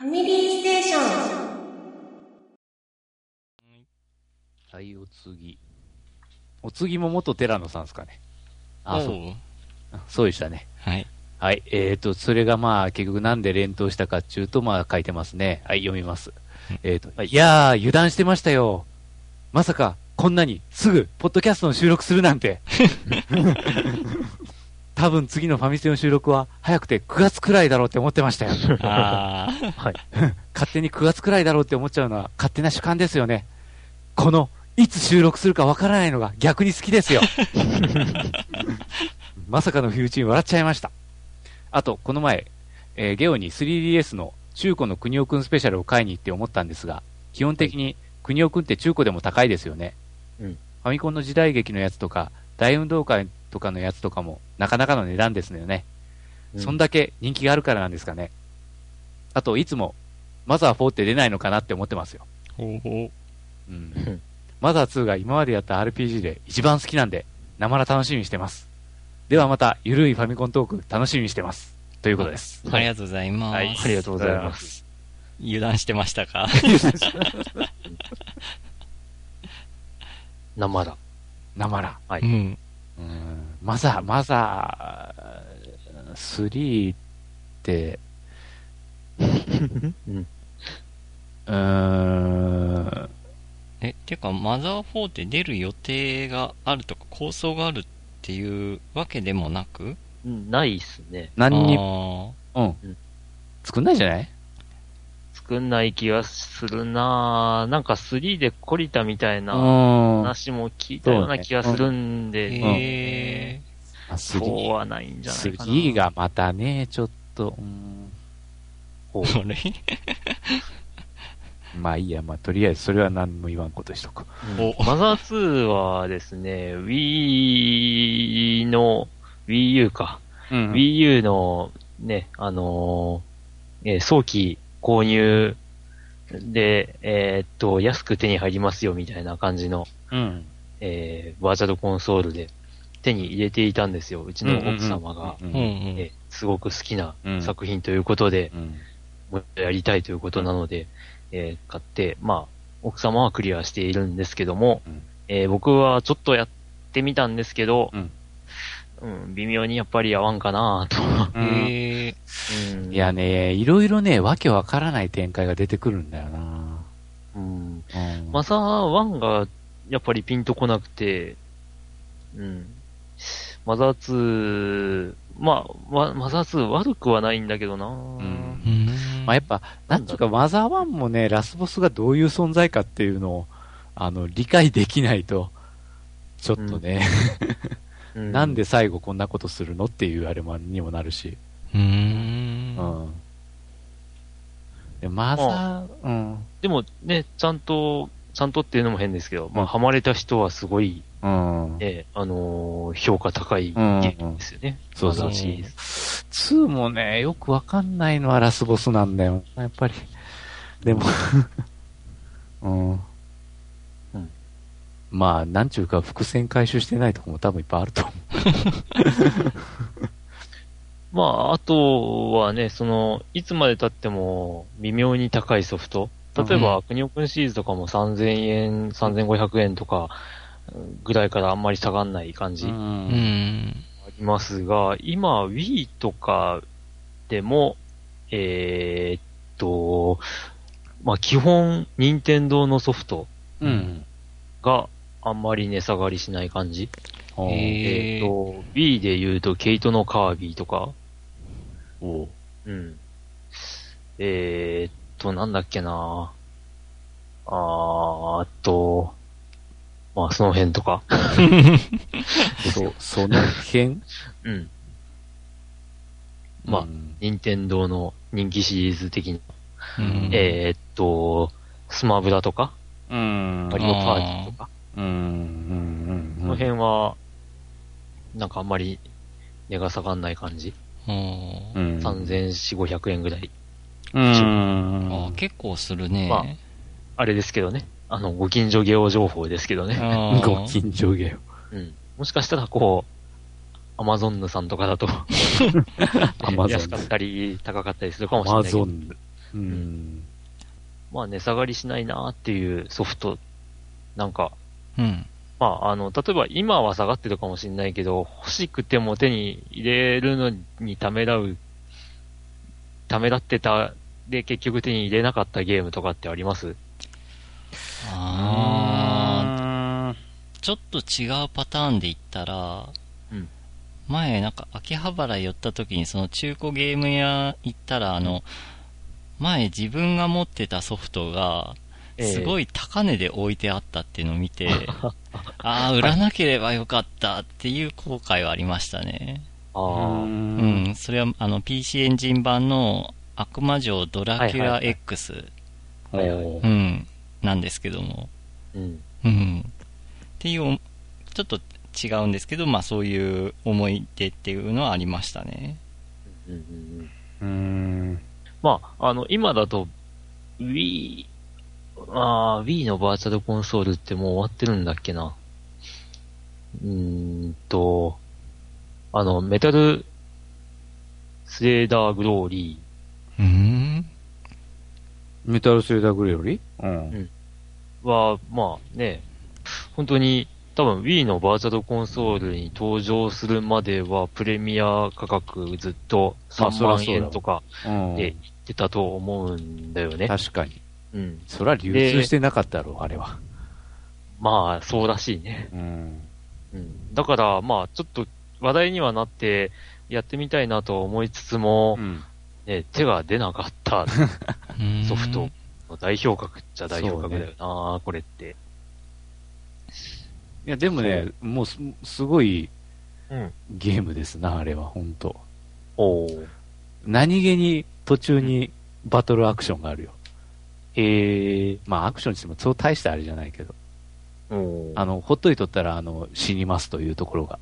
ファミリーステーション。はい、お次。お次も元寺野さんですかね。あ、そう？そうでしたね。はい。はい。えっ、と、それがまあ、結局なんで連投したかっていうと、まあ、書いてますね。はい、読みます。えっ、と、いやー、油断してましたよ。まさか、こんなに、すぐ、ポッドキャストの収録するなんて。多分次のファミステの収録は、早くて9月くらいだろうって思ってましたよ。はい。勝手に9月くらいだろうって思っちゃうのは、勝手な主観ですよね。この、いつ収録するかわからないのが逆に好きですよ。まさかのフューチン笑っちゃいました。あと、この前、えーゲオに 3DS の中古の国尾くんスペシャルを買いに行って思ったんですが、基本的に国尾くんって中古でも高いですよね。うんファミコンの時代劇のやつとか、大運動会とかのやつとかも、なかなかの値段ですよね。うんそんだけ人気があるからなんですかね。あと、いつも、マザー4って出ないのかなって思ってますよ。ほうほうん。マザー2が今までやった RPG で一番好きなんで、生ら楽しみにしてます。ではまた、ゆるいファミコントーク楽しみにしてます。ということです。う。ありがとうございます。はいありがとうございます。油断してましたか？生だ。生ら。はいうん。うん。マザー、マザー、3って、うん。ん、え、てか、マザー4って出る予定があるとか、構想があるっていうわけでもなく？うんないっすね。何に、あうんうん。作んないじゃない？作んない気がするなぁ。なんか3で懲りたみたいなうん。話も聞いたような気がするんーで、へあそう3はないんじゃないかな。3がまたね、ちょっと、うん まあいいや、まあとりあえずそれは何も言わんことしとく。うんマザー2はですね、Wii の、Wii U か。うん。Wii U のね、あのーえー早期購入で、えーっと、安く手に入りますよみたいな感じの、うん。えーバーチャルコンソールで手に入れていたんですよ。うちの奥様が、すごく好きなうん作品ということで、うん。もっとやりたいということなので、えー買って、まあ、奥様はクリアしているんですけども、うんえー僕はちょっとやってみたんですけど、うんうん微妙にやっぱり合わんかなと。うんへえ。うんいやね、いろいろね、わけわからない展開が出てくるんだよな。うん、うんマザー1がやっぱりピンとこなくて、うん。マザー2、まあ、ママザー2悪くはないんだけどな、んうん。まあ、やっぱ、なんていうか、マザー1もね、ラスボスがどういう存在かっていうのを、あの、理解できないと、ちょっとね、うなんで最後こんなことするのっていうあれもにもなるし。うー。うんん。でマザー、うん。でもね、ちゃんと、ちゃんとっていうのも変ですけど、まあ、ハマれた人はすごい、うん。ね、あのー評価高いゲうんームですよね。そうそうマザーシリーズ。2もね、よくわかんないのはラスボスなんだよ。やっぱり。でも、うん。うんまあ、なんちゅうか、伏線回収してないとこも多分いっぱいあると思 まあ、あとはね、その、いつまで経っても微妙に高いソフト。例えば、国オープンシリーズとかも3000円、3500円とかぐらいからあんまり下がんない感じう。あうんん。りますが、今、Wii とかでも、えーっと、まあ基本、任天堂のソフトうん。があんまり値下がりしない感じ？えーっと、Wii で言うと、ケイトのカービィとか、おううん。えー、っと、なんだっけなあーっと、まあ、その辺とか。そ、その辺？うん。まあうん任天堂の人気シリーズ的に。うんえー、っと、スマブラとか、うん。マリオパーティーとか、うん。うん。うん。この辺は、なんかあんまり値が下がんない感じ？うんうん。3400、500円ぐらい。うん。あ結構するね。まああれですけどね。あの、ご近所ゲオ情報ですけどね。ご近所ゲうん。もしかしたら、こう、アマゾンヌさんとかだと、アマゾン安かったり、高かったりするかもオ。アマしれないけど。ゾンヌ。うん。まあ値下がりしないなっていうソフト、なんか、うん。まああの、例えば今は下がってるかもしれないけど、欲しくても手に入れるのにためらう、ためらってた、で結局手に入れなかったゲームとかってあります？あー、ちょっと違うパターンで言ったら、うん前なんか秋葉原寄った時にその中古ゲーム屋行ったらあの、前自分が持ってたソフトが、すごい。い高値で置いてあったっていうのを見て、ああ、売らなければよかったっていう後悔はありましたね。あうあ、うんん、それはあの PC エンジン版の悪魔城ドラキュラはいはいはい X、はいはいうん、なんですけども、うん。うん。っていう、ちょっと違うんですけど、まあそういう思い出っていうのはありましたね。うんうんうんうん。まあ、あの、今だと、Wii、あー Wii のバーチャルコンソールってもう終わってるんだっけな。うーんと、あの、メタルスレーダーグローリうん。メタルスレーダーグレーよりうん。ーは、まあね、本当に多分 Wii のバーチャルコンソールに登場するまではプレミア価格ずっと3まあそら万円とかうん。で言ってたと思うんだよね。確かに。うん。そりゃ流通してなかったろう、あれは。まあ、そうらしいね。うん。うん。だから、まあ、ちょっと話題にはなって、やってみたいなと思いつつも、うん。ね、手が出なかったう んソフトの代表格っちゃ代表格だよな、これって。いや、でもね、もうす、すごいうん。ゲームですな、あれは、本当おー。何気に途中にバトルアクションがあるよ。へえ。まあ、アクションにしてもそう大したあれじゃないけど。あの、ほっといとったら、あの、死にますというところが、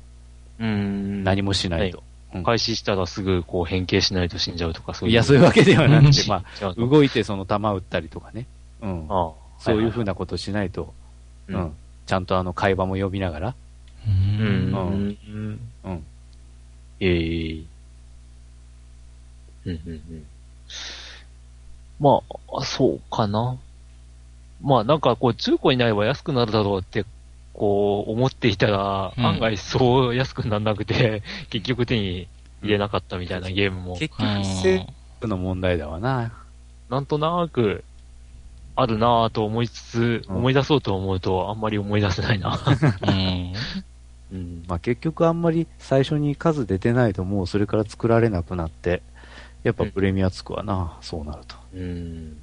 うーん。何もしないと。開始したらすぐこう変形しないと死んじゃうとか、そういう。いや、そういうわけではなくて、うんまあ、動いてその弾撃ったりとかね。うん。ああそういうふうな。なことしないと、ううんん。ちゃんとあの、会話も呼びながら、ううん。ん。うん。うん。ええうんうんうん。まあ、そうかな。まあなんかこう中古になれば安くなるだろうって、こう思っていたら、うん案外そう安くならなくて、結局手に入れなかったみたいなゲームも、結局、政府の問題だわな。なんとなく、あるなぁと思いつつ、うん思い出そうと思うとあんまり思い出せないな。うん。うん。まあ結局あんまり最初に数出てないともうそれから作られなくなって、やっぱプレミアつくわな、そうなると。うん。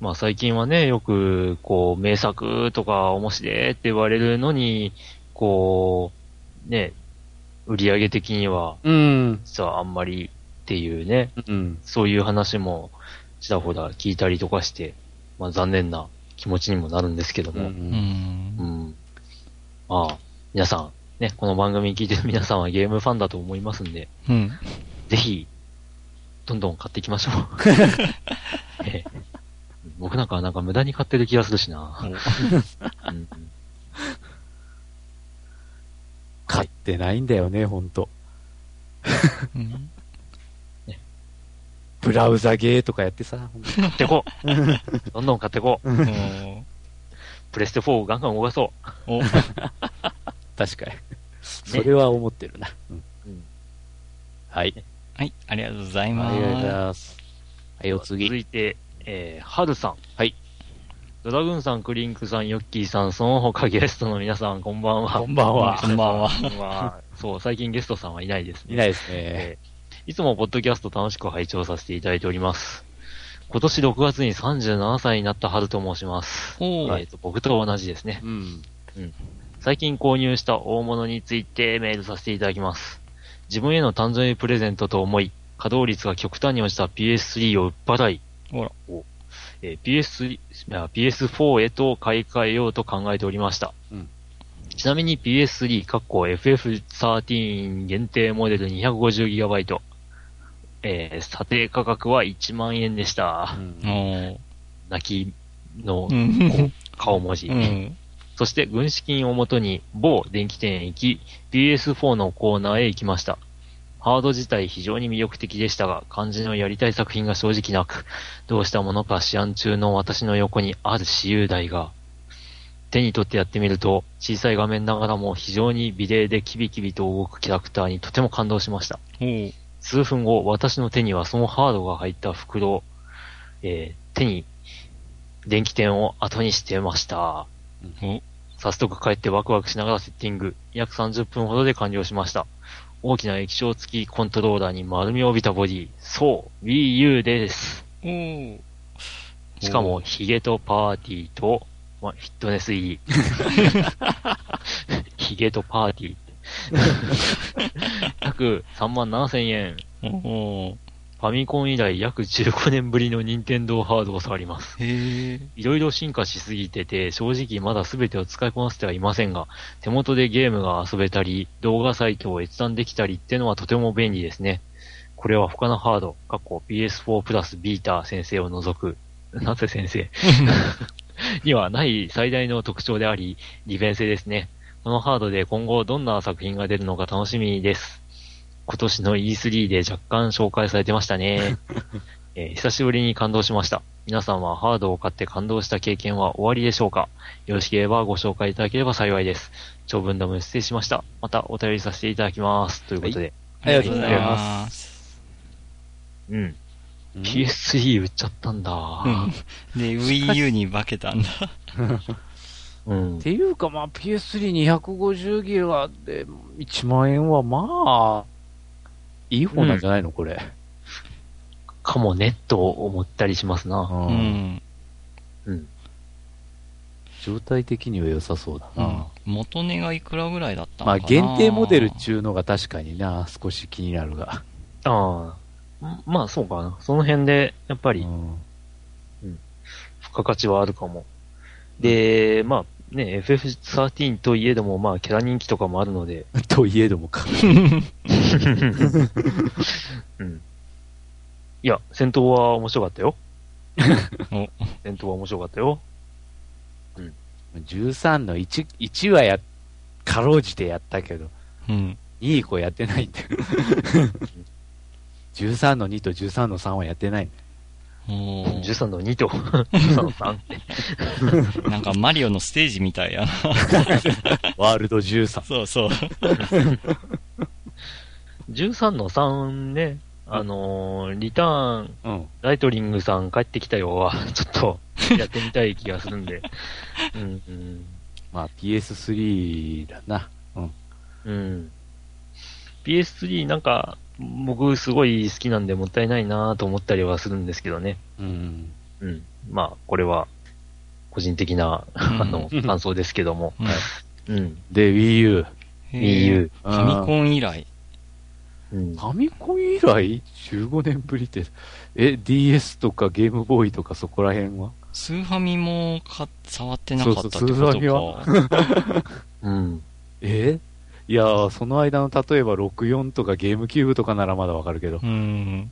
まあ最近はね、よく、こう、名作とか面白いって言われるのに、こう、ね、売り上げ的には、うん。実はあんまりっていうね、うん。そういう話もちらほら聞いたりとかして、まあ残念な気持ちにもなるんですけどう。も、うん。うんん。まあ、皆さん、ね、この番組聞いてる皆さんはゲームファンだと思いますんで、うん。ぜひ、どんどん買っていきましょう。ええ僕なんかはなんか無駄に買ってる気がするしな。うん 買ってないんだよね、ほんと。うん ブラウザゲーとかやってさ、買ってこう。どんどん買ってこう。おプレステ4をガンガン動かそお確かに。それは思ってるな。はい。はい、ありがとうございありがとうございまます。はい、お次。続いて、えー、はるさん。はい。ドラグーンさん、クリンクさん、ヨッキーさん、その他ゲストの皆さん、こんばんは。こんばんはす。こんばんは。まあ、そう、最近ゲストさんはいないですね。いないですね。えーいつもポッドキャスト楽しく拝聴させていただいております。今年6月に37歳になった春と申します。えーと僕と同じですね。うん。最近購入した大物についてメールさせていただきます。自分への誕生日プレゼントと思い、稼働率が極端に落ちた PS3 を売っ払い、ほらおえー PS3 いや PS4 へと買い替えようと考えておりました。うんちなみに PS3、かっこ FF13 限定モデル 250GB、えー査定価格は1万円でした。うん泣きのうん。顔文字。うん。そして軍資金をもとに某電気店へ行き、PS4 のコーナーへ行きました。ハード自体非常に魅力的でしたが、漢字のやりたい作品が正直なく、どうしたものか試案中の私の横にある私有台が、手に取ってやってみると、小さい画面ながらも非常に美麗でキビキビと動くキャラクターにとても感動しました。数分後、私の手にはそのハードが入った袋、えー手に電気店を後にしてました。お早速帰ってワクワクしながらセッティング。約30分ほどで完了しました。大きな液晶付きコントローラーに丸みを帯びたボディ。そう、Wii U です。おうしかも、ヒゲとパーティーと、ま、フィットネス入り。ヒゲとパーティー。約3万7千円。ファミコン以来約15年ぶりの任天堂ハードを触ります。いろいろ進化しすぎてて、正直まだ全てを使いこなせてはいませんが、手元でゲームが遊べたり、動画サイトを閲覧できたりってのはとても便利ですね。これは他のハード、過去 PS4 プラスビータ先生を除く、なぜ先生？にはない最大の特徴であり、利便性ですね。このハードで今後どんな作品が出るのか楽しみです。今年の E3 で若干紹介されてましたね。えー久しぶりに感動しました。皆さんはハードを買って感動した経験は終わりでしょうか？よろしければご紹介いただければ幸いです。長文ダム失礼しました。またお便りさせていただきます。ということで。ありがとうございます。うん。うん PS3 売っちゃったんだ。うん。で、Wii U に化けたんだ。うんっ。ていうか、まあ、PS3250 ギガで1万円はまあ、いい方なんじゃないの、これ。かもね、と思ったりしますな。ううんん。うん。状態的には良さそうだな。うん元値がいくらぐらいだったのまあ、かな限定モデルっちゅうのが確かにな、少し気になるが。ああ。んまあそうかな。その辺で、やっぱり、うん付加価値はあるかも。で、まあね、FF13 といえども、まあキャラ人気とかもあるので、といえどもか。うん。いや、戦闘は面白かったよ。お 戦闘は面白かったよ。13の1、1はや、かろうじてやったけど、うん。2以降やってないんだよ。13の2と13の3はやってない。おー13の2と、13の3って。なんかマリオのステージみたいやな。ワールド13。そうそう。13の3ね、あのーリターン、うん。ライトリングさん帰ってきたよは、ちょっと、やってみたい気がするんで。うん、うん。まあ PS3 だな。うん。うん。PS3 なんか、僕すごい好きなんでもったいないなと思ったりはするんですけどね。うん。うん。まあ、これは、個人的な、うんあの、感想ですけども。うん。で、Wii U。Wii U。ファミコン以来。うんフ。ァミコン以来 ?15 年ぶりって。え、DS とかゲームボーイとかそこら辺は？スーファミもか触ってなかったってそうそうスーフこァとか。うん。え？いやー、その間の例えば64とかゲームキューブとかならまだわかるけど。うん。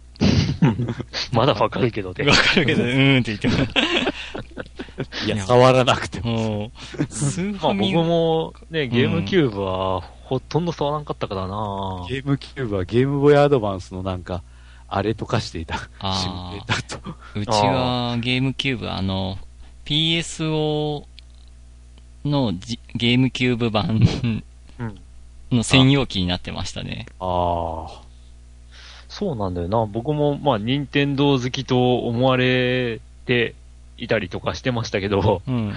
まだわかるけどねわ。かるけど、うーんって言っても。いや、触らなくても。スーフまあ僕ァミ、もね、ゲームキューブはほとんど触らんかったからなゲームキューブはゲームボーイアドバンスのなんか、あれとかしていた。シあミュレーターと。うちはゲームキューブ、あの、PSO のじゲームキューブ版うん。の専用機になってましたね。ああ。そうなんだよな。僕も、まあ、任天堂好きと思われていたりとかしてましたけど、うん。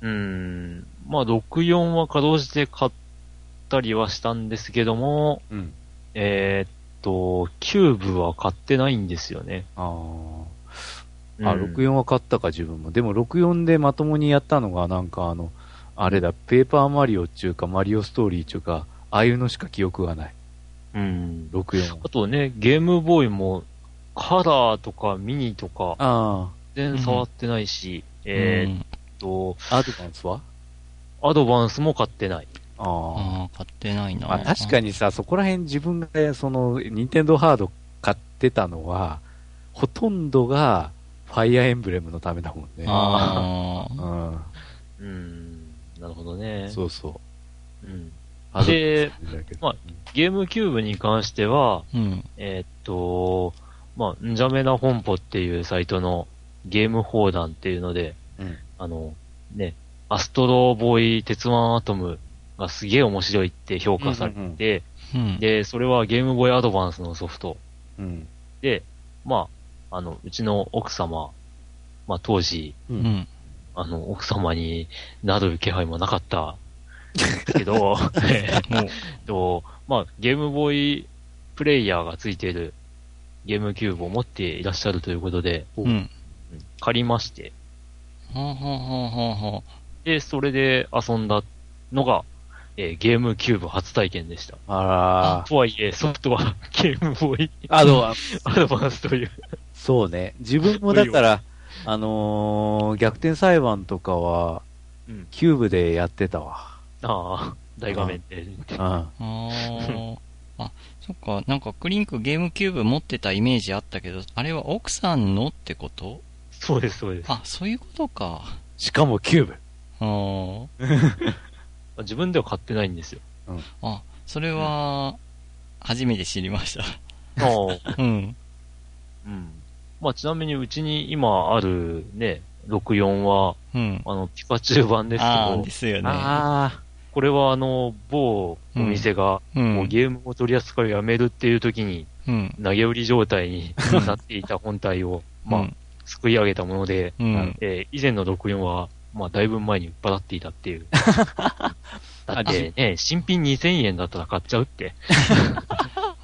うーん、まあ、64はかろうじて買ったりはしたんですけども、うん。えーっと、キューブは買ってないんですよね。あうんあ。あ、64は買ったか自分も。でも64でまともにやったのがなんかあの、あれだ、ペーパーマリオっていうかマリオストーリーっていうか、ああいうのしか記憶がない。うん。64あとね、ゲームボーイも、カラーとかミニとか、あ全然触ってないし、えーっと、あ。アドバンスは？アドバンスも買ってない。ああ。ああ、買ってないな。まあ確かにさ、そこら辺自分がその、ニンテンドーハード買ってたのは、ほとんどが、ファイアーエンブレムのためだもんね。あうん。うん。なるほどね。そうそうん。あで、まあゲームキューブに関しては、うん。えーっと、まあ、んじゃめな本舗っていうサイトのゲーム放談っていうので、うんあの、ね、アストロボーイ鉄腕アトムがすげえ面白いって評価されて、うん。で、それはゲームボーイアドバンスのソフトうん。で、まあ、あの、うちの奥様、まあ当時、う。うんん。あの、奥様になる気配もなかった。けど、えーと、まあ、ゲームボーイプレイヤーがついているゲームキューブを持っていらっしゃるということで、うん。うん借りまして、ほうほうほうほうほで、それで遊んだのが、えーゲームキューブ初体験でした。あらーとはいえ、ソフトはゲームボーイあの、アドバンスという。そうね。自分もだから、あのー逆転裁判とかは、うんキューブでやってたわ。ああ、大画面で。うん。う。あーあ、そっか。なんかクリンクゲームキューブ持ってたイメージあったけど、あれは奥さんのってこと？そうです、そうです。あ、そういうことか。しかもキューブ。あー 自分では買ってないんですよ。あ、それは、初めて知りました。ああ、うん。うん。まあ、ちなみにうちに今あるね、64は、うん。あの、ピカチュウ版ですけああ、どで、すよね。あこれはあの、某お店が、う。もうんゲームを取り扱いをやめるっていう時に、うん。投げ売り状態になっていた本体を、まあ、すくい上げたもので、うん。えー以前の64は、まあ、だいぶ前に売っ払っていたっていう。だってね、新品2000円だったら買っちゃうって。あ。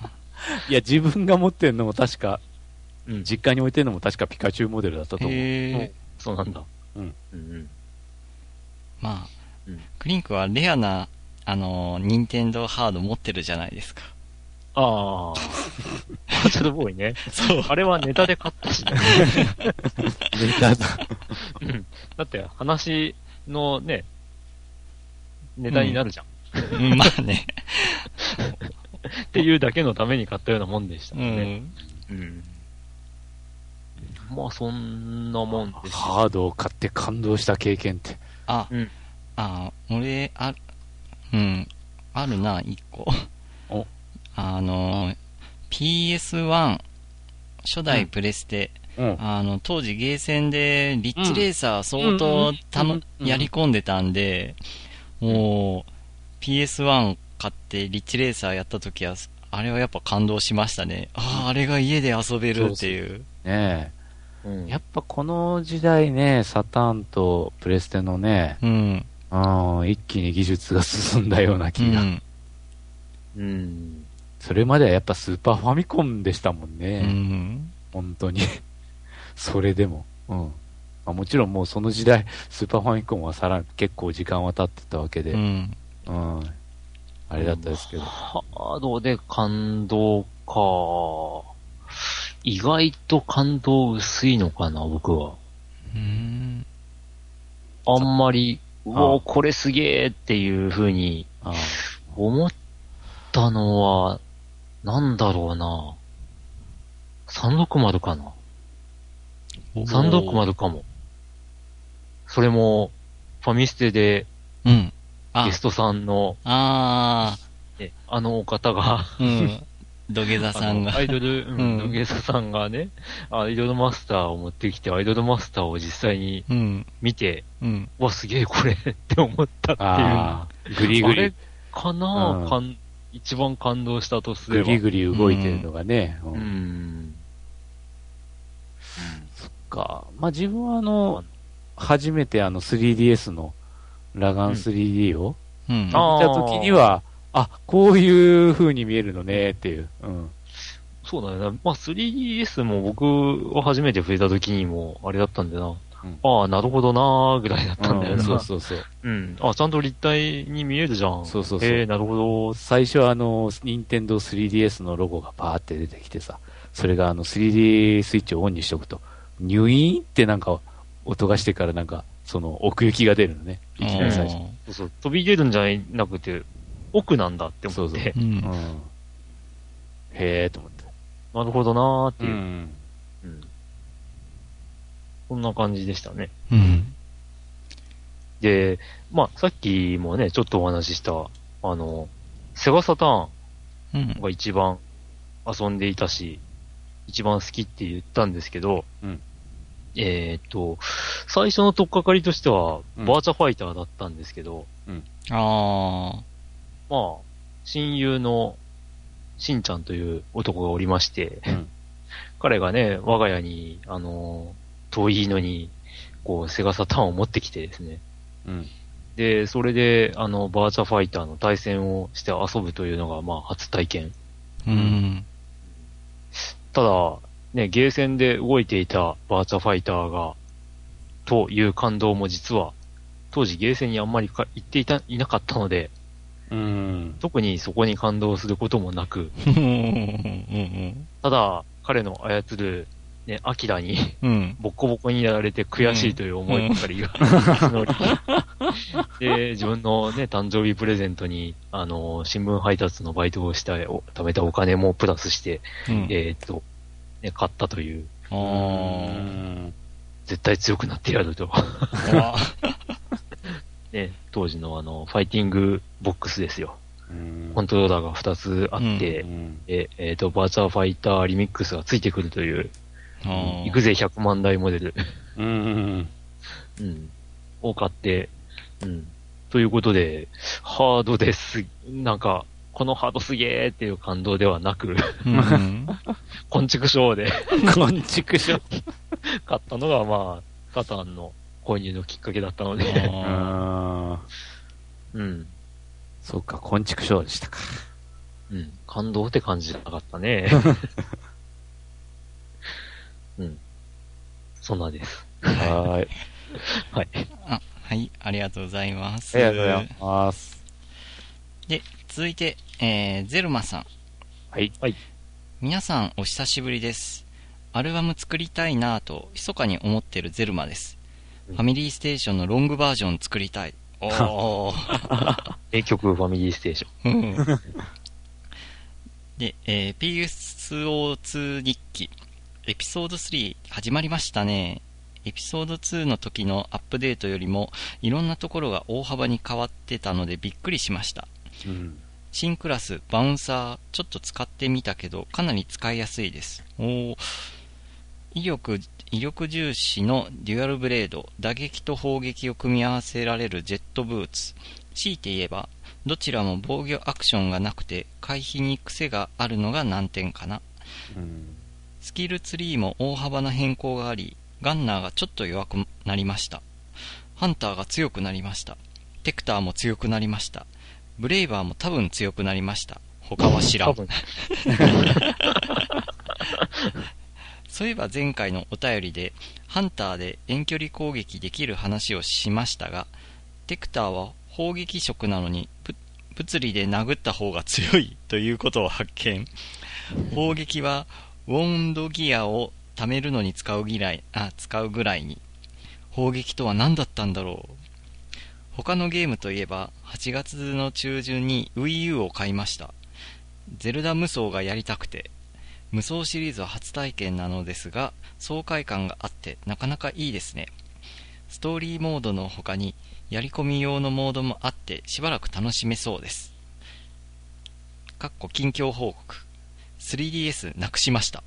いや、自分が持ってんのも確か、うん。実家に置いてんのも確かピカチュウモデルだったと思う。そうなんだ。うん。うんうん。まあうん、クリンクはレアな、あのー、ニンテンドーハード持ってるじゃないですか。ああ。バチャルボーイね。そう。あれはネタで買ったしね。ネタだ。うんだって話のね、ネタになるじゃん。うんまあね。っていうだけのために買ったようなもんでしたうね。ん。うん。まあ、そんなもんですよ。ハードを買って感動した経験って。あ、うんあ、俺、あ、うん、あるな、一個。お あの、PS1、初代プレステ、うん。あの、当時ゲーセンで、リッチレーサー相当たのやり込んでたんで、もう、PS1 買ってリッチレーサーやった時は、あれはやっぱ感動しましたね。ああ、あれが家で遊べるっていう。ねうんえ。やっぱこの時代ね、サターンとプレステのね、うん。うん、一気に技術が進んだようなう気が。ん。うん。それまではやっぱスーパーファミコンでしたもんうね。ん。本当に。それでも。うん。まあ、もちろんもうその時代、スーパーファミコンはさらに結構時間は経ってたわけで、ううん。ん。あれだったですけど。ハードで感動か。意外と感動薄いのかな、僕は。うん。あんまり、うあおこれすげえっていう風にあ思ったのは、なんだろうな。360かな。360かも。それも、ファミステでうん。あゲストさんの、あね、あのお方が、あ、うん。土下座さんがア。イドル、ううんん、土下座さんがね、アイドルマスターを持ってきて、アイドルマスターを実際にうん。見て、うん。うわ、すげえこれ って思ったっていう。グリグリあれ、かな、うんかん一番感動したとすれば。グリグリ動いてるのがね。ううんん。か。まあ自分はあの、初めてあの 3DS のラガン 3D をうん。見た時には、あこういう風に見えるのねっていう。うん。そうだよね。まあ 3DS も僕は初めて触れた時にも、あれだったんだよな。うんああ、なるほどなーぐらいだったんだようんな。そうそうそう。うん。あ、ちゃんと立体に見えるじゃん。そうそうそうええなるほど。最初はあの、任天堂 3DS のロゴがパーって出てきてさ、それがあの 3D スイッチをオンにしておくと、ニュイーンってなんか音がしてからなんか、その奥行きが出るのね。いきなり最初。そうそう。飛び出るんじゃなくて、奥なんだって思って。うん。うん。へーと思って。なるほどなーっていう、うん。うんそんな感じでしたね。うん。で、まあ、さっきもね、ちょっとお話しした、あの、セガサターうんン。が一番遊んでいたし、一番好きって言ったんですけど、うんえーっと、最初の取っかかりとしては、うんバーチャファイターだったんですけど、ああ。まあ、親友のしんちゃんという男がおりまして、うん彼がね、我が家に、あの、遠いのに、こう、セガサターンを持ってきてですね。うん。で、それで、あの、バーチャファイターの対戦をして遊ぶというのが、まあ、初体験。うん。ただ、ね、ゲーセンで動いていたバーチャファイターが、という感動も実は、当時ゲーセンにあんまりか行っていた、いなかったので、うん。特にそこに感動することもなく、うん。ただ、彼の操る、ね、アキラにうん。ボッコボコにやられて悔しいという思いばかりが で、自分のね、誕生日プレゼントに、あの、新聞配達のバイトをした、お貯めたお金もプラスして、うん。えーっと、ね、買ったという、絶対強くなってやると。ね、当時のあの、ファイティングボックスですよ。うんコントローラーが2つあって、うんええーと、バーチャーファイターリミックスがついてくるという、あー行くぜ100万台モデル、うん。うん、を買って、うん。ということで、ハードです。なんか、このハードすげーっていう感動ではなく、うん。昆虫ショーでこんちくしょ。買ったのが、まあ、カタンの購入のきっかけだったので、あうん。うん。そうか、こんちくしょうでしたか。うん。感動って感じじゃなかったね。うん。そんなです。はーい。はい。はい、ありがとうございます。ありがとうございます。で、続いて、えー、ゼルマさん。はい。はい。皆さんお久しぶりです。アルバム作りたいなぁと、密かに思ってるゼルマです。うんファミリーステーションのロングバージョン作りたい。おー。名曲ファミリーステーション。うんで、えー PSO2 日記、エピソード3始まりましたね。エピソード2の時のアップデートよりも、いろんなところが大幅に変わってたのでびっくりしました。うん。新クラス、バウンサー、ちょっと使ってみたけど、かなり使いやすいです。おー威力、威力重視のデュアルブレード、打撃と砲撃を組み合わせられるジェットブーツ。強いて言えば、どちらも防御アクションがなくて、回避に癖があるのが難点かな。うん。スキルツリーも大幅な変更があり、ガンナーがちょっと弱くなりました。ハンターが強くなりました。テクターも強くなりました。ブレイバーも多分強くなりました。他は知らん。そういえば前回のお便りで、ハンターで遠距離攻撃できる話をしましたが、テクターは砲撃色なのに、物理で殴った方が強いということを発見。砲撃は、ウォンドギアを貯めるのに使うぐらい、あ、使うぐらいに。砲撃とは何だったんだろう。他のゲームといえば、8月の中旬に Wii U を買いました。ゼルダ無双がやりたくて、無双シリーズは初体験なのですが、爽快感があってなかなかいいですね。ストーリーモードの他に、やり込み用のモードもあってしばらく楽しめそうです。かっこ近況報告。3DS なくしました。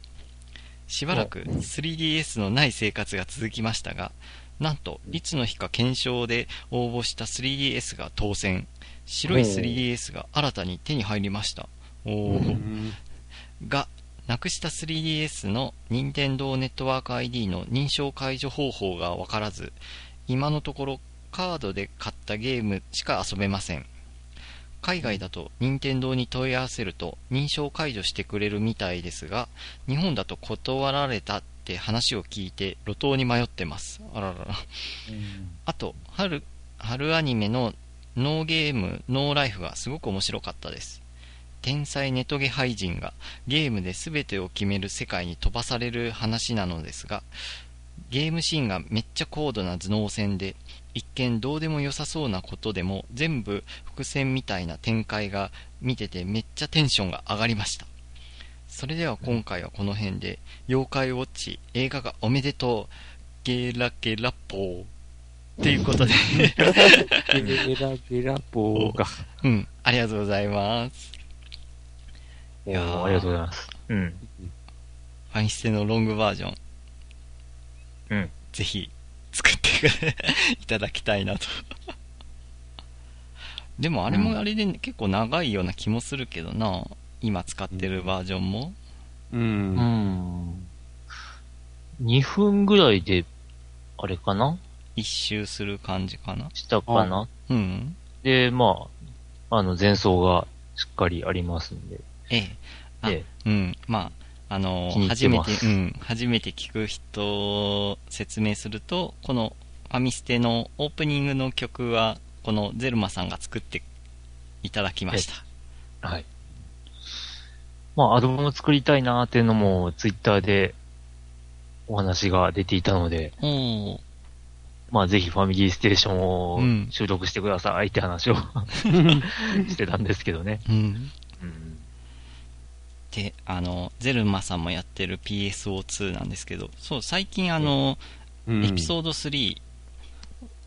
しばらく 3DS のない生活が続きましたが、なんといつの日か検証で応募した 3DS が当選。白い 3DS が新たに手に入りました。おー。が、なくした 3DS の任天堂ネットワーク ID の認証解除方法がわからず、今のところカードで買ったゲームしか遊べません。海外だと任天堂に問い合わせると認証解除してくれるみたいですが、日本だと断られたって話を聞いて路頭に迷ってます。あららら。あと、春、春アニメのノーゲーム、ノーライフがすごく面白かったです。天才ネトゲ廃人がゲームで全てを決める世界に飛ばされる話なのですが、ゲームシーンがめっちゃ高度な頭脳戦で、一見どうでも良さそうなことでも全部伏線みたいな展開が見ててめっちゃテンションが上がりました。それでは今回はこの辺で、妖怪ウォッチ映画がおめでとう、ゲラゲラッポー。っていうことで、ゲラゲラポーが。うん、ありがとうございます。いやありがとうございます。うん。ファインステのロングバージョン。うん。ぜひ、作っていただきたいなと。でもあれもあれで結構長いような気もするけどな。今使ってるバージョンも。う。うんん。2分ぐらいで、あれかな？一周する感じかな。したかな？うん。で、まあ、あの、前奏がしっかりありますんで。ええ。あで、うん。まあ、あの初めて、うん。初めて聞く人を説明すると、このファミステのオープニングの曲は、このゼルマさんが作っていただきました。はい。まあ、アルバム作りたいなーっていうのも、ツイッターでお話が出ていたので。まあ、ぜひファミリーステーションうんを収録してくださいって話を してたんですけどね。うん。うん。で、あの、ゼルマさんもやってる PSO2 なんですけど、そう、最近あの、うん。エピソード3、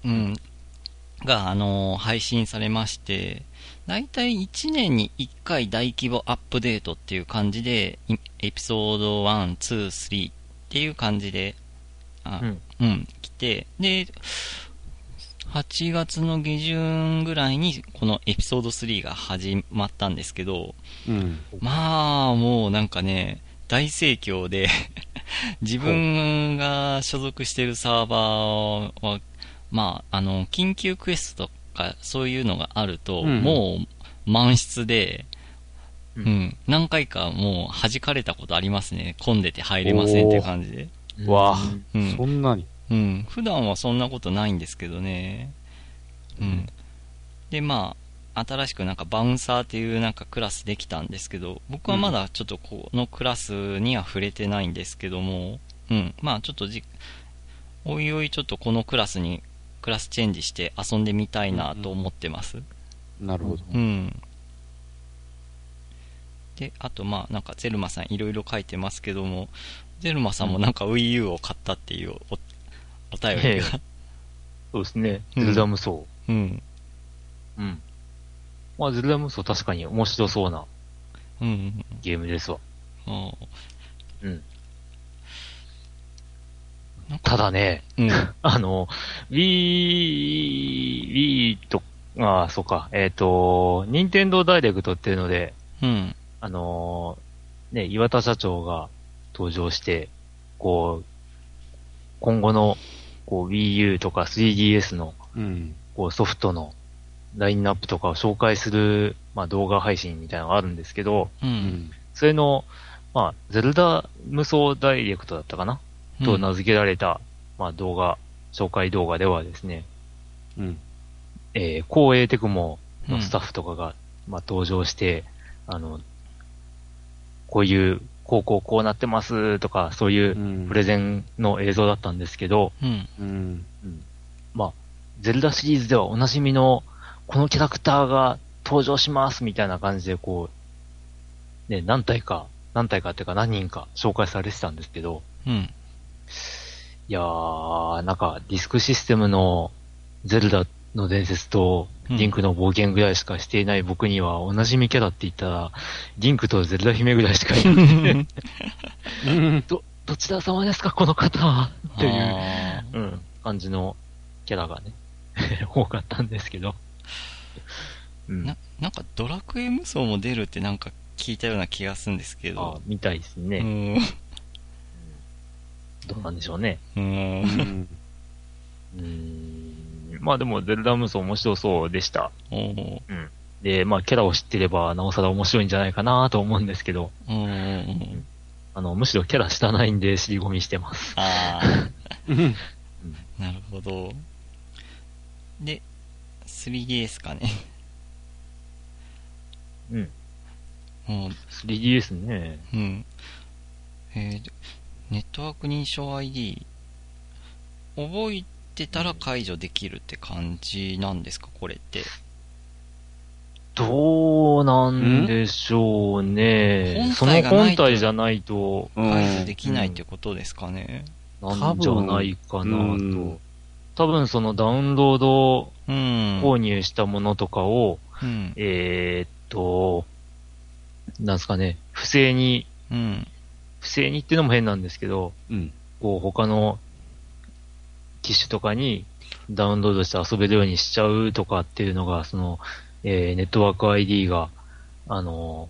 うん、が、あの、配信されまして、だいたい1年に1回大規模アップデートっていう感じで、いエピソード1、2、3っていう感じで、あうん。うん、来て、で、8月の下旬ぐらいにこのエピソード3が始まったんですけど、うん。まあ、もうなんかね、大盛況で、自分が所属してるサーバーは、まあ、あの、緊急クエストとかそういうのがあると、うんもう満室で、ううんん、何回かもう弾かれたことありますね。混んでて入れませんって感じで。わあうんそんなに。うん。普段はそんなことないんですけどね。うん。で、まあ、新しくなんかバウンサーっていうなんかクラスできたんですけど、僕はまだちょっとこのクラスには触れてないんですけども、うん。まあちょっとじ、おいおいちょっとこのクラスに、クラスチェンジして遊んでみたいなと思ってます。なるほど。うん。で、あとまあなんかゼルマさんいろいろ書いてますけども、ゼルマさんもなんか Wii U を買ったっていうおお便りが。そうですね。うんゼルダ無双。うん。うん。まあ、ゼルダ無双確かに面白そうなうん。ゲームですわ。あうん。ただね、うん。あの、Wii、Wii と、ああ、そうか、えっ、と、任天堂ダイレクトっていうので、うん。あのーね、岩田社長が登場して、こう、今後の、こう、Wii U とか 3DS の、うん。こう、ソフトのラインナップとかを紹介する、まあ、動画配信みたいなのがあるんですけど、う。うんん。それの、まあ、ゼルダ無双ダイレクトだったかな、と名付けられた、まあ、動画、紹介動画ではですね、うん。えー、光栄テクモのスタッフとかが、まあ、登場して、あの、こういう、こうこうこうなってますとか、そういううんプレゼンの映像だったんですけど、うん。うん。まあ、ゼルダシリーズではおなじみの、このキャラクターが登場しますみたいな感じで、こう、ね、何体か、何体かっていうか何人か紹介されてたんですけど、うん。いやー、なんかディスクシステムのゼルダの伝説とうんリンクの冒険ぐらいしかしていない僕にはおなじみキャラって言ったら、リンクとゼルダ姫ぐらいしかいなくて、うん。ど、どちら様ですかこの方？はっていう、あうん、感じのキャラがね、多かったんですけど。うん。ーな、なんかドラクエ無双も出るってなんか聞いたような気がするんですけあど。みたいですうね。ん。どうなんでしょうね。う。ん。まあでも、ゼルダ無双面白そうでした。おーで、まあ、キャラを知ってれば、なおさら面白いんじゃないかなと思うんですけど、うん。あの、むしろキャラ知らないんで尻込みしてます。あうん。あ、なるほど。で、3DS かね。うん。もう 3DS ね。うん。えーネットワーク認証 ID、覚えてたら解除できるって感じなんですか、これって？どうなんでしょうね。本その本体じゃないと、解除できないってことですかね。なんじゃないかなと。うん多分そのダウンロードうん。購入したものとかを、うん。えーっと、なんですかね、不正に、うん。不正にっていうのも変なんですけど、うん。こう他の機種とかにダウンロードして遊べるようにしちゃうとかっていうのが、その、えーネットワーク ID が、あの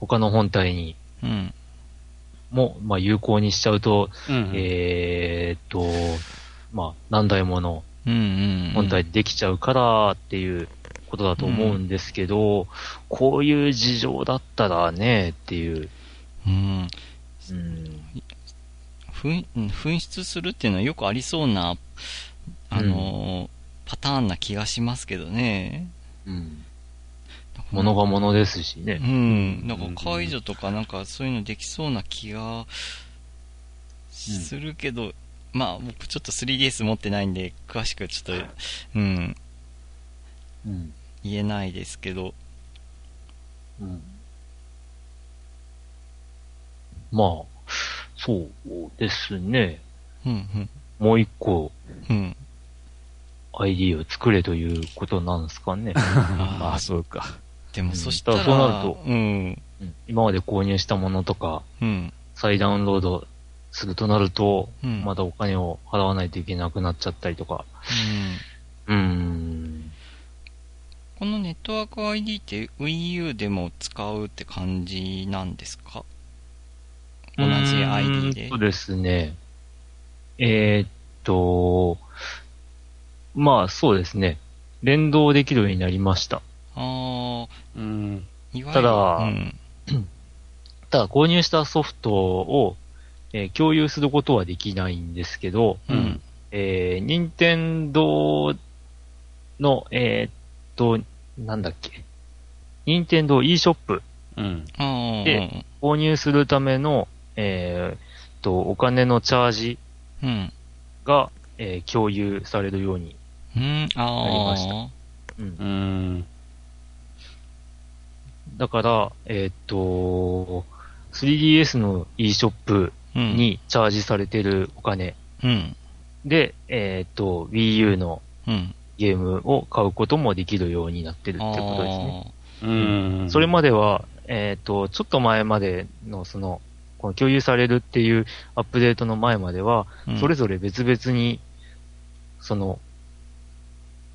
他の本体にうん。も、まあ、有効にしちゃうと、うん。えーっと、まあ、何台ものうん。うん。本体でできちゃうからっていうことだと思うんですけど、こういう事情だったらね、っていう、うん。うん、紛うん紛失するっていうのはよくありそうな、あのーパターンな気がしますけどね。うん。物が物ですしうね。ん。なんか解除とかなんかそういうのできそうな気がするけど、まあ僕ちょっと 3DS 持ってないんで、詳しくちょっと、うん、うん。言えないですけど、うん。まあ、そうですね。うん、もう一個うん、うん。ID を作れということなんですかね。ま あ、そうか。でもうんそしたら、そうなるとうん、うん今まで購入したものとか、うん、再ダウンロードするとなると、うん。まだお金を払わないといけなくなっちゃったりとか。うんうーん。このネットワーク ID って Wii U でも使うって感じなんですか？同じ ID でそうですね。えーっと、まあそうですね。連動できるようになりました。あうん。あ、いわゆる、ただうん、ただ購入したソフトを、えー共有することはできないんですけど、うん、えー、任天堂の、えーっと、なんだっけ。任天堂 e ショップで購入するための、えーっと、お金のチャージうん、が、えー共有されるように。なりましたうんうん。だから、えーっと、3DS の e ショップうん、にチャージされてるお金うん、で、えーっと、Wii U のうん。ゲームを買うこともできるようになってるってことですね。うん。それまでは、えっ、と、ちょっと前までの、その、この共有されるっていうアップデートの前までは、それぞれ別々に、その、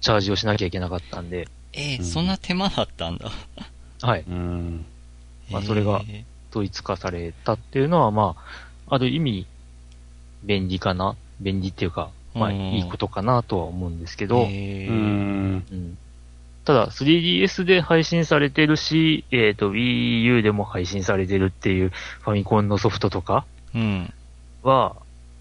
チャージをしなきゃいけなかったんで、えーうん。そんな手間だったんだ。はい。うん。まあそれがえ統一化されたっていうのは、まあ、ある意味、便利かな。便利っていうか、まあ、うん。いいことかなとは思うんですけーど、えー。うん。うんただ、3DS で配信されてるし、えっ、と、Wii U でも配信されてるっていうファミコンのソフトとかうん、は、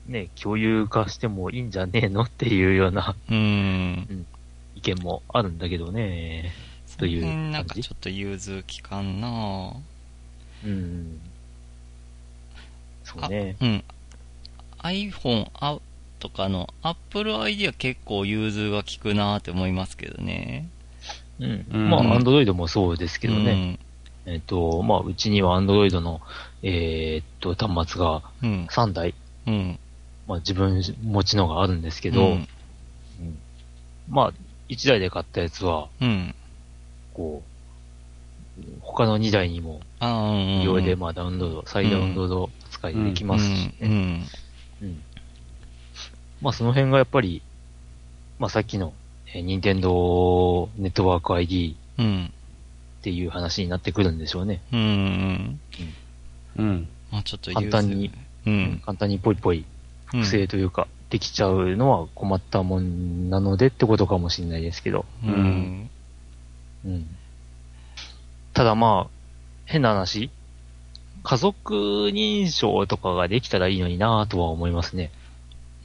ね、共有化してもいいんじゃねえのっていうようなうん。意見もあるんだけどね。というなんかちょっと融通きかんなうん。そうね。うん。iPhone あとかの Apple ID は結構融通が効くなって思いますけどね。うん。うんまあ、Android もそうですけどね。えっ、と、まあ、うちには Android の、えーっと、端末がうん。うん。3台、うん。まあ、自分持ちのがあるんですけど、うん。まあ、1台で買ったやつは、うん。こう、他の2台にも。無料で、まあ、ダウンロード、再ダウンロード使いできますし、うん。うん。うんまあ、その辺がやっぱり、まあ、さっきの、えー、任天堂ネットワーク ID うん。っていう話になってくるんでしょうね。うん。うん。うん。まあちょっと簡単に、うん。簡単にポイポイうん不正というか、できちゃうのは困ったもんなのでってことかもしれないですけど。うん。うん。ただまあ、変な話、家族認証とかができたらいいのになぁとは思いますね。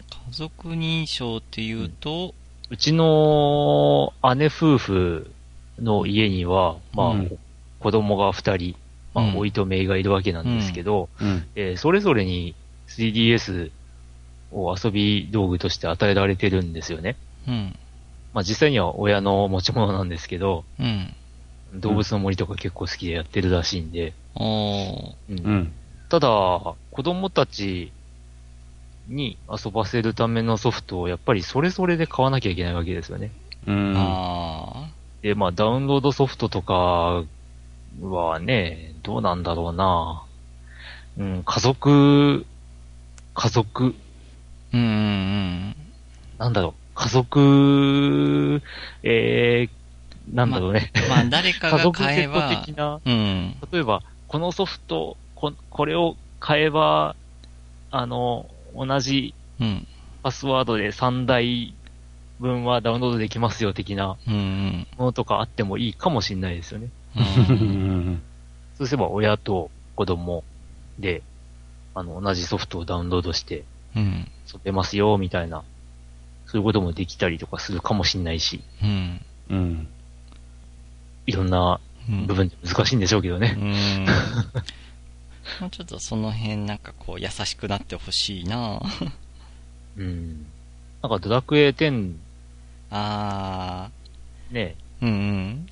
家族認証っていうと、うちの姉夫婦の家には、まあ、うん子供が二人、まあ、うんおいとめいがいるわけなんですけど、うん。えーそれぞれに 3DS を遊び道具として与えられてるんですよね。うん。まあ実際には親の持ち物なんですけど、うん。動物の森とか結構好きでやってるらしいんで、うん。ただ、子供たちに遊ばせるためのソフトをやっぱりそれぞれで買わなきゃいけないわけですよね。うん。あで、まあダウンロードソフトとかはね、どうなんだろうな。うん、家族、家族、ー。うんうんなんだろう、家族、えー、なんだろうね。うん。まあ、誰か 家が族セッ買えばト、的な、うん。例えば、このソフト、ここれを買えば、あの、同じうん。パスワードで3台分はダウンロードできますよ的なうんうん。ものとかあってもいいかもしれないですよね。ううんん。そうすれば親と子供で、あの、同じソフトをダウンロードしてうん。遊べますよ、みたいな、そういうこともできたりとかするかもしれないし、うん。うん。いろんなうん。部分で難しいんでしょうけどね。うん。もうちょっとその辺なんかこう優しくなってほしいなうん。なんかドラクエ10あね、ー。うんうん。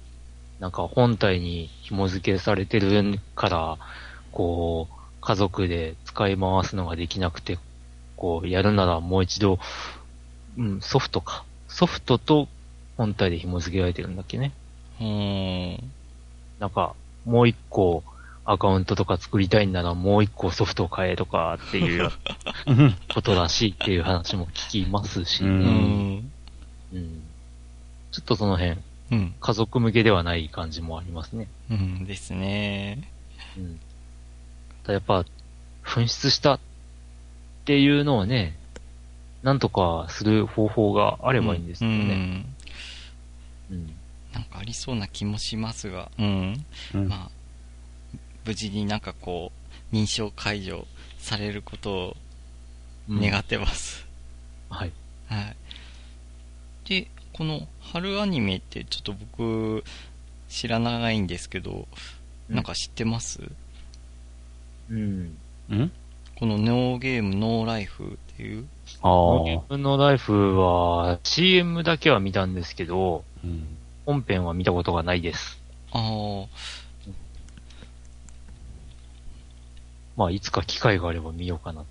なんか本体に紐付けされてるから、こう、家族で使い回すのができなくて、こう、やるならもう一度、うん、ソフトか。ソフトと本体で紐付けられてるんだっけね。うん。なんか、もう一個アカウントとか作りたいんならもう一個ソフトを買えとかっていうことらしいっていう話も聞きますし、ううんん。うんちょっとその辺、うん。家族向けではない感じもありますね。うんですね。うん。ただやっぱ、紛失したっていうのをね、なんとかする方法があればいいんですけどね。うん。うん。なんかありそうな気もしますが、うん。うんまあ、無事になんかこう、認証解除されることをうん願ってます。はい。はい。で、この春アニメってちょっと僕知らないんですけど、うんなんか知ってます？うん。うん？このノーゲームノーライフっていうああ。ノーゲームのライフは CM だけは見たんですけど、うん。本編は見たことがないです。ああ、まあ、いつか機会があれば見ようかなと。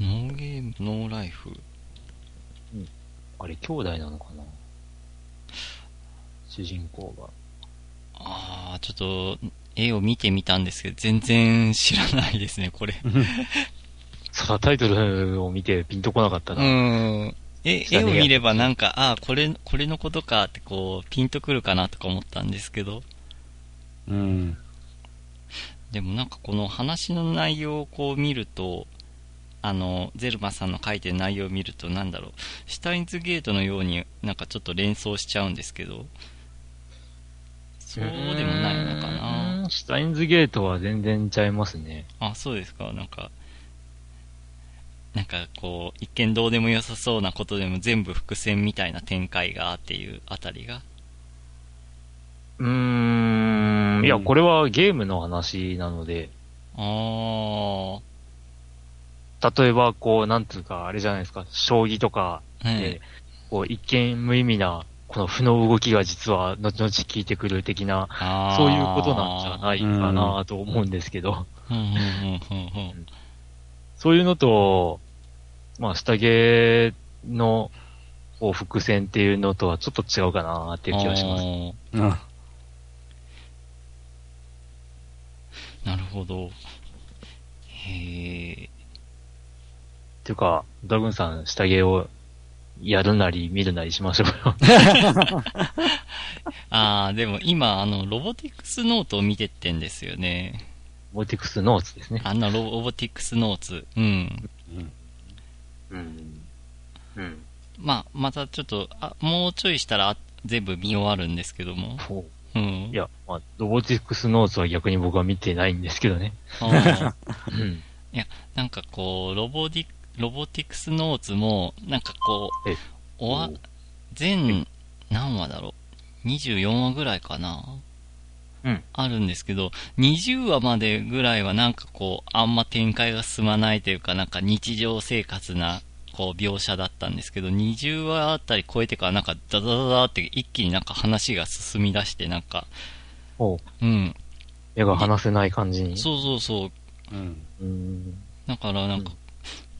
ノーゲームノーライフ。あれ、兄弟なのかな？主人公が。ああ、ちょっと絵を見てみたんですけど、全然知らないですね、これ。さあ、タイトルを見てピンとこなかったうな。ん。え、絵を見ればなんか、ああ、これ、これのことかってこう、ピンとくるかなとか思ったんですけど、うん。でもなんかこの話の内容をこう見ると、あの、ゼルマさんの書いてる内容を見るとなんだろう、シュタインズゲートのようになんかちょっと連想しちゃうんですけど、そうでもないのかうなシュタインズゲートは全然ちゃいますね。あ、そうですか、なんか、なんかこう、一見どうでもよさそうなことでも全部伏線みたいな展開がっていうあたりが。うーん。いや、うんこれはゲームの話なので、あー、例えば、こう、なんつうか、あれじゃないですか、将棋とかはい。で、こう、一見無意味な、この負の動きが実は後々効いてくる的な、そういうことなんじゃないかなと思うんですけど、そういうのと、まあ、下着の、こう、伏線っていうのとはちょっと違うかなっていう気がします。うん。なるほど。へえ。っていうか、ドラグーンさん、下着をやるなり見るなりしましょうよ。ああ、でも今、あの、ロボティクスノートを見てってんですよね。モティクスノーツですね。あのロロボティクスノーツ。うん。うん。うん。まあ、またちょっと、あ、もうちょいしたらあ全部見終わるんですけども。ほうん。ういや、まあ、ロボティクスノーツは逆に僕は見てないんですけどね。うん。なんかこう、ロボディ、ロボティクスノーツも、なんかこうえ、おわ、全、何話だろう ?24 話ぐらいかな？うん。あるんですけど、20話までぐらいはなんかこう、あんま展開が進まないというか、なんか日常生活な、こう、描写だったんですけど、20話あたり超えてからなんか、ダダダダって一気になんか話が進み出して、なんか、ほう。うん。目が離せない感じに。そうそうそう。うん。う。ん。だからなんか、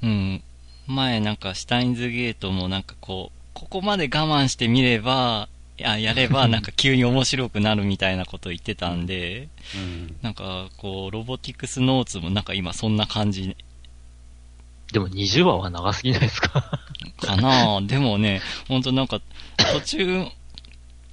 うん、前なんかシュタインズゲートもなんかこう、ここまで我慢してみれば、いや、やれば なんか急に面白くなるみたいなこと言ってたんで、うん。なんかこう、ロボティクスノーツもなんか今そんな感じでも20話は長すぎないですか？かなでもね、ほんとなんか途中、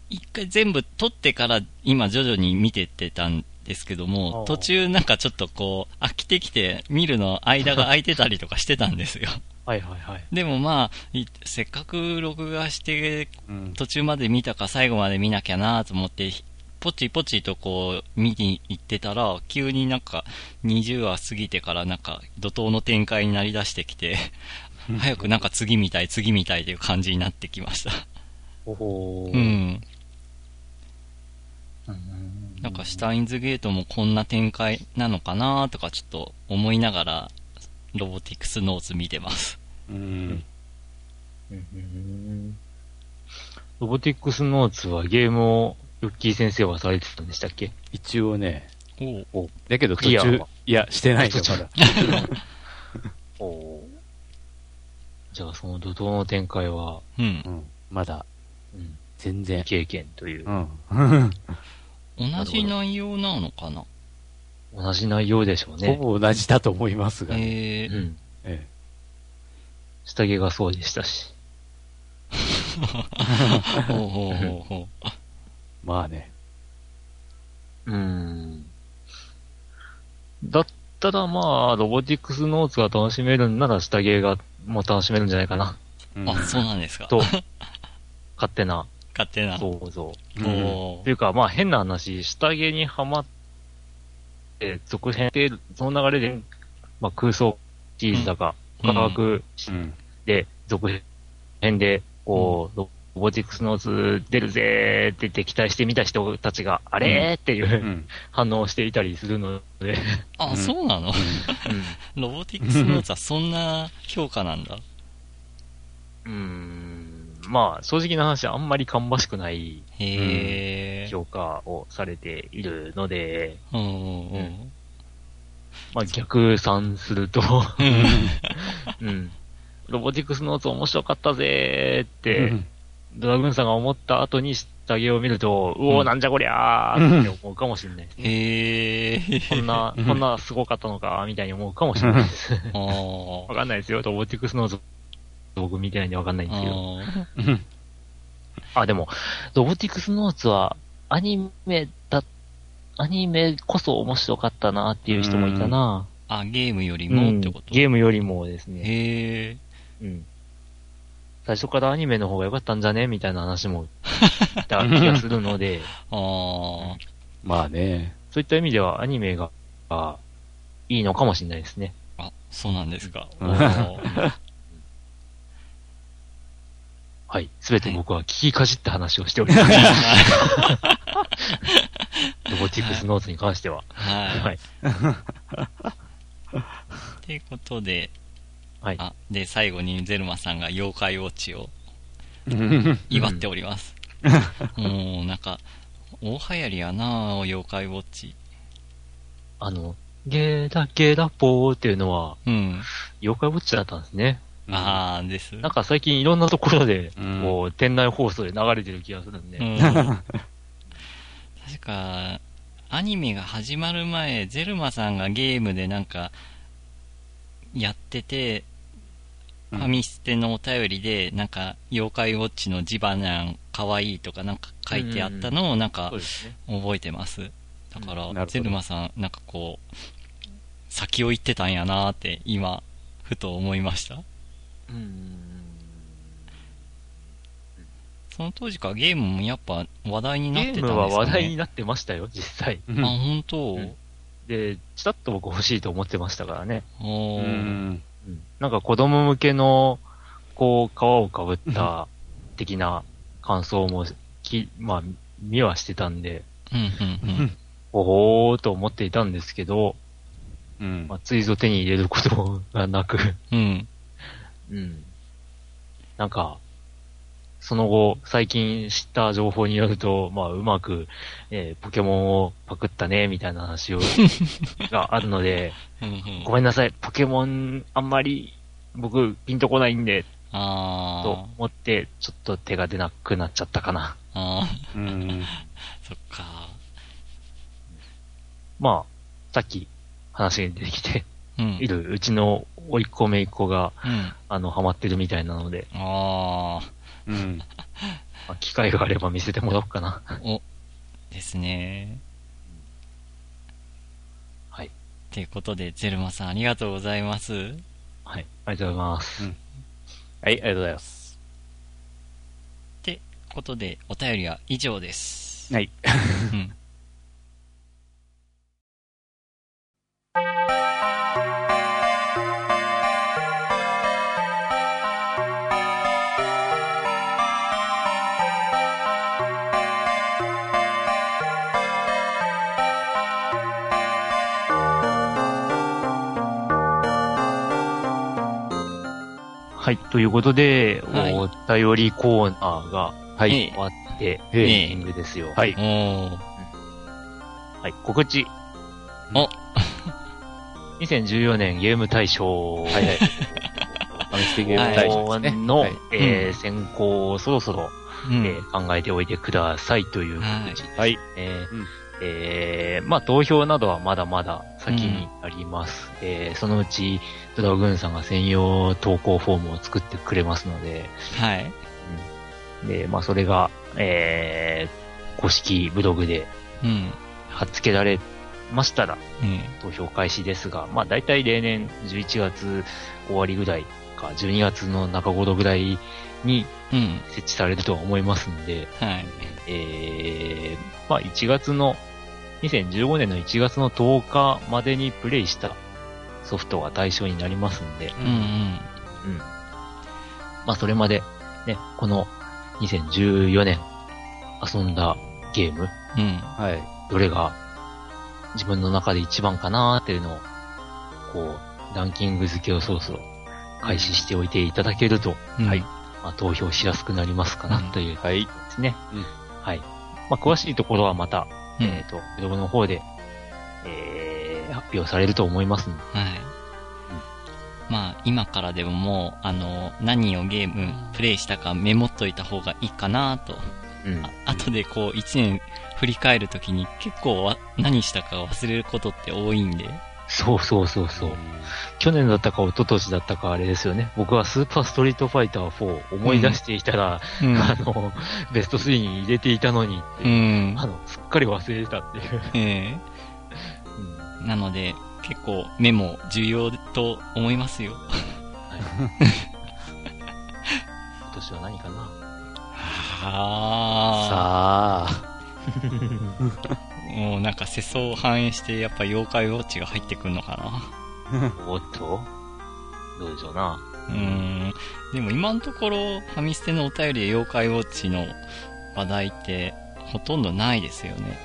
一回全部撮ってから今徐々に見てってたんですけどあもあ、途中なんかちょっとこう、飽きてきて見るの間が空いてたりとかしてたんですよ。はいはいはい。でもまあ、いせっかく録画してうん。途中まで見たか最後まで見なきゃなと思って、ポチポチとこう見に行ってたら、急になんか20話過ぎてからなんか怒涛の展開になりだしてきて、早くなんか次見たい次見たいという感じになってきました。おほー。うん。うん。なんかシュタインズゲートもこんな展開なのかなとかちょっと思いながら、ロボティクスノーツ見てます。うん。うん。ロボティックスノーツはゲームをヨッキー先生はされてたんでしたっけ？一応ね、おうだけど途中は、いや、してないよ、途中まだ。おじゃあその怒涛の展開は、うんう。ん。まだ、うん、全然。経験というう、ん。同じ内容なのかな？同じ内容でしょうほね。ぼ同じだと思いますがね。えー、うん。え下着がそうでしたし。ほうほうほうほう。えまあね。うーん。だったらまあ、ロボティックスノーツが楽しめるんなら下着がもう楽しめるんじゃないかな。うんあ、そうなんですか。と、勝手な勝手な。想像。うんおというか、まあ変な話、下着にはまって、続編で、その流れで、まあ空想シリーズだか、うん科学うん。で、続編で、こう、ロボティクスノーツ出るぜーって言って期待してみた人たちが、あれーっていうう、ん。反応をしていたりするので、あ、そうなの？ロボティクスノーツはそんな評価なんだ。うーん、まあ、正直な話、あんまり芳しくない。評価をされているので、うんうんうん。まあ逆算すると、うん。うん。ロボティクスノーツ面白かったぜーっうて、んドラグーンさんが思った後に下着を見ると、うおー、うんなんじゃこりゃーって思うかもしれないですね。へえ。こんな、こんなすごかったのか、みたいに思うかもしれないです。あわかんないですよ。ロボティクスノーツ、僕見てないんでわかんないんあ。ですけど。あうん あ、でも、ロボティクスノーツは、アニメだ、アニメこそ面白かったなっていう人もいたな。あ、ゲームよりうんもってこと？ゲームよりもですね。へえ。うん。最初からアニメの方が良かったんじゃね？みたいな話も、いた気がするので、ああ。まあね。そういった意味ではアニメが、あいいのかもしれないですね。あ、そうなんですか。はい。すべて僕は聞きかじった話をしております。ロボティクスノーツに関しては。は。はいい。ということで、はい。あ、で、最後にゼルマさんが妖怪ウォッチをう ん祝っております。もう、なんか、大流行りやな妖怪ウォッチ。あの、ゲーラゲラポーっていうのは、うん。妖怪ウォッチだったんですね。ああ、です。なんか最近いろんなところで、うんこう、店内放送で流れてる気がするんで。うん。確か、アニメが始まる前、ゼルマさんがゲームでなんか、やってて、ファミステのお便りで、なんか、妖怪ウォッチのジバニャン、可愛いとかなんか書いてあったのをなんか。覚えてます。だから、ゼルマさん、なんかこう、先を行ってたんやなーって今、ふと思いました。うん。その当時からゲームもやっぱ話題になってたんですかね。ゲームは話題になってましたよ、実際。うんあ、本当、うんで、ちらっと僕欲しいと思ってましたからね。うん。うんなんか子供向けの、こう、皮をかぶった的な感想もき、まあ、見はしてたんで、うん、うん、うん。おほーと思っていたんですけど、うんまあ、ついぞ手に入れることがなく、うん。うん。なんか、その後、最近知った情報によると、まあ、うまく、えーポケモンをパクったね、みたいな話を、があるので、ごめんなさい、ポケモン、あんまり、僕、ピンとこないんで、あと思って、ちょっと手が出なくなっちゃったかな。あ。ああ。うん。そっか。まあ、さっき話が出てきてうん。いるうちの甥っ子姪っ子が、うん。あの、ハマってるみたいなので、あうん。ま あ機会があれば見せてもらおうかな。あ。お。ですね。はい。ということで、ゼルマさんありがとうございます。はい。ありがとうございます。うんはい、ありがとうございます。ってことで、お便りは以上です。はい。うん。はい。ということで、はいお便りコーナーがはい。ええ終わって、ええエンディングですよ。はいおー。はい。告知。お 2014年ゲーム大賞。はいはい。ファミステゲーム大賞ですね。の、はいえー選考をそろそろ、うん。えー考えておいてくださいという告知です。はい。えーまあ、投票などはまだまだ先にあります。えーそのうち、ドラグーンさんが専用投稿フォームを作ってくれますので、はい。で、まあ、それが、えー公式ブログでうん。貼っ付けられましたら、うん。投票開始ですが、まあ、大体例年11月終わりぐらいか、12月の中頃ぐらいにうん。設置されるとは思いますんで、はい。えー、まあ1月の、2015年の1月の10日までにプレイしたソフトが対象になりますんで、うんうん。うん。まあそれまで、ね、この2014年遊んだゲーム、うん。はい。どれが自分の中で一番かなーっていうのを、こう、ランキング付けをそろそろ開始しておいていただけると、うんはい。まあ投票しやすくなりますかなうんというはい。ですね。うんはい。まあ、詳しいところはまた、うんえっ、と、ブログの方で、えー、発表されると思いますので、はい。まあ、今からでももう、あの、何をゲームプレイしたかメモっといた方がいいかなと。うん。あ後でこう、一年振り返るときに結構わ何したか忘れることって多いんで。そうそうそうそう。去年だったか一昨年だったかあれですよね。僕はスーパーストリートファイター4思い出していたら、うん あの、ベスト3に入れていたのにってういう、んあ。の、すっかり忘れてたっていう。えうんえなので、結構メモ重要と思いますよ。今年は何かな？はあ。さあ。もうなんか世相を反映してやっぱ妖怪ウォッチが入ってくるのかな？おっと？どうでしょうな。うーん。でも今のところ、ファミステのお便りで妖怪ウォッチの話題ってほとんどないですよね。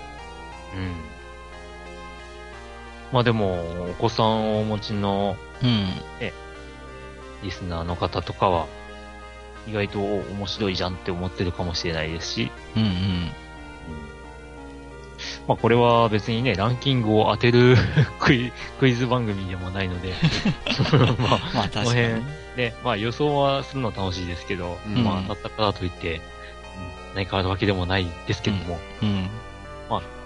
うん。まあでも、お子さんをお持ちのうん。リスナーの方とかは、意外とお面白いじゃんって思ってるかもしれないですし、うんうん。まあこれは別にね、ランキングを当てる クイクイズ番組でもないので、まあ、まあ確かこの辺に。ね、まあ予想はするの楽しいですけど、うんまあ当たったからといって、うん何かあるわけでもないですけども、うん。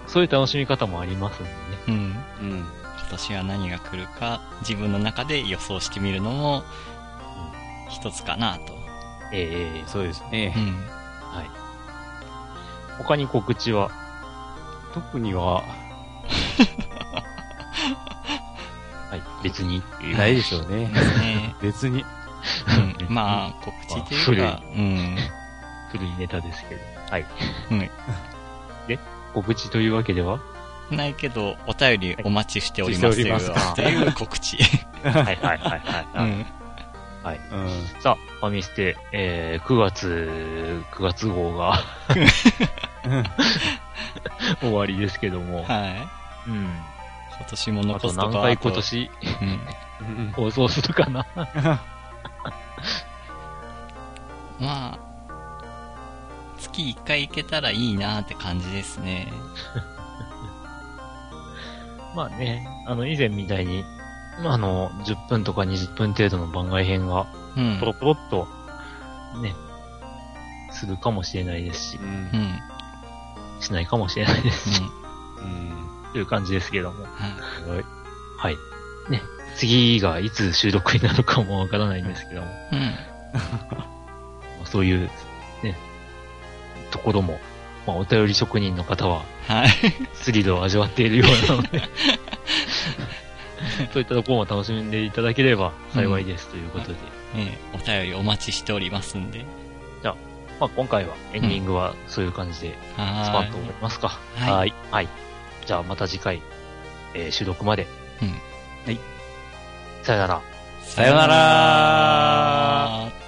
そういう楽しみ方もありますんでね。うん。うん。今年は何が来るか、自分の中で予想してみるのも、一つかなと。ええそうですねう。ん。はい。他に告知は、特には、はい、別にっていう。ないでしょうね。ね 別に。うん。まあ、告知というか、うん。古いネタですけど。はい。うん告知というわけでは？ないけど、お便りお待ちしておりますというお待ちしております という告知。はいはいはいはい。うん。うん。さあ、ファミステ、えー、9月、9月号が 終わりですけども。はい。うん。今年もあ残すとこと何回今年？うん。うん放送するかな？まあ、月1回行けたらいいなって感じですね。まあね、あの、以前みたいに、あの、10分とか20分程度の番外編が、うんポ。ロポロっと、ね、するかもしれないですしう、んう。ん。しないかもしれないですし、うん。という感じですけども。はいはい。はい。ね、次がいつ収録になるかもわからないんですけども、うん。まあそういう、ね、ところも、まあ、お便り職人の方は、はい。スリルを味わっているようなので、そういったところも楽しんでいただければ幸いですということで、ねお便りお待ちしておりますんで。まあ、今回はエンディングはそういう感じでスパはンと思いますか。い。はい。はい。はい。じゃあまた次回、えー収録まで。うんはい。さよなら。さよなら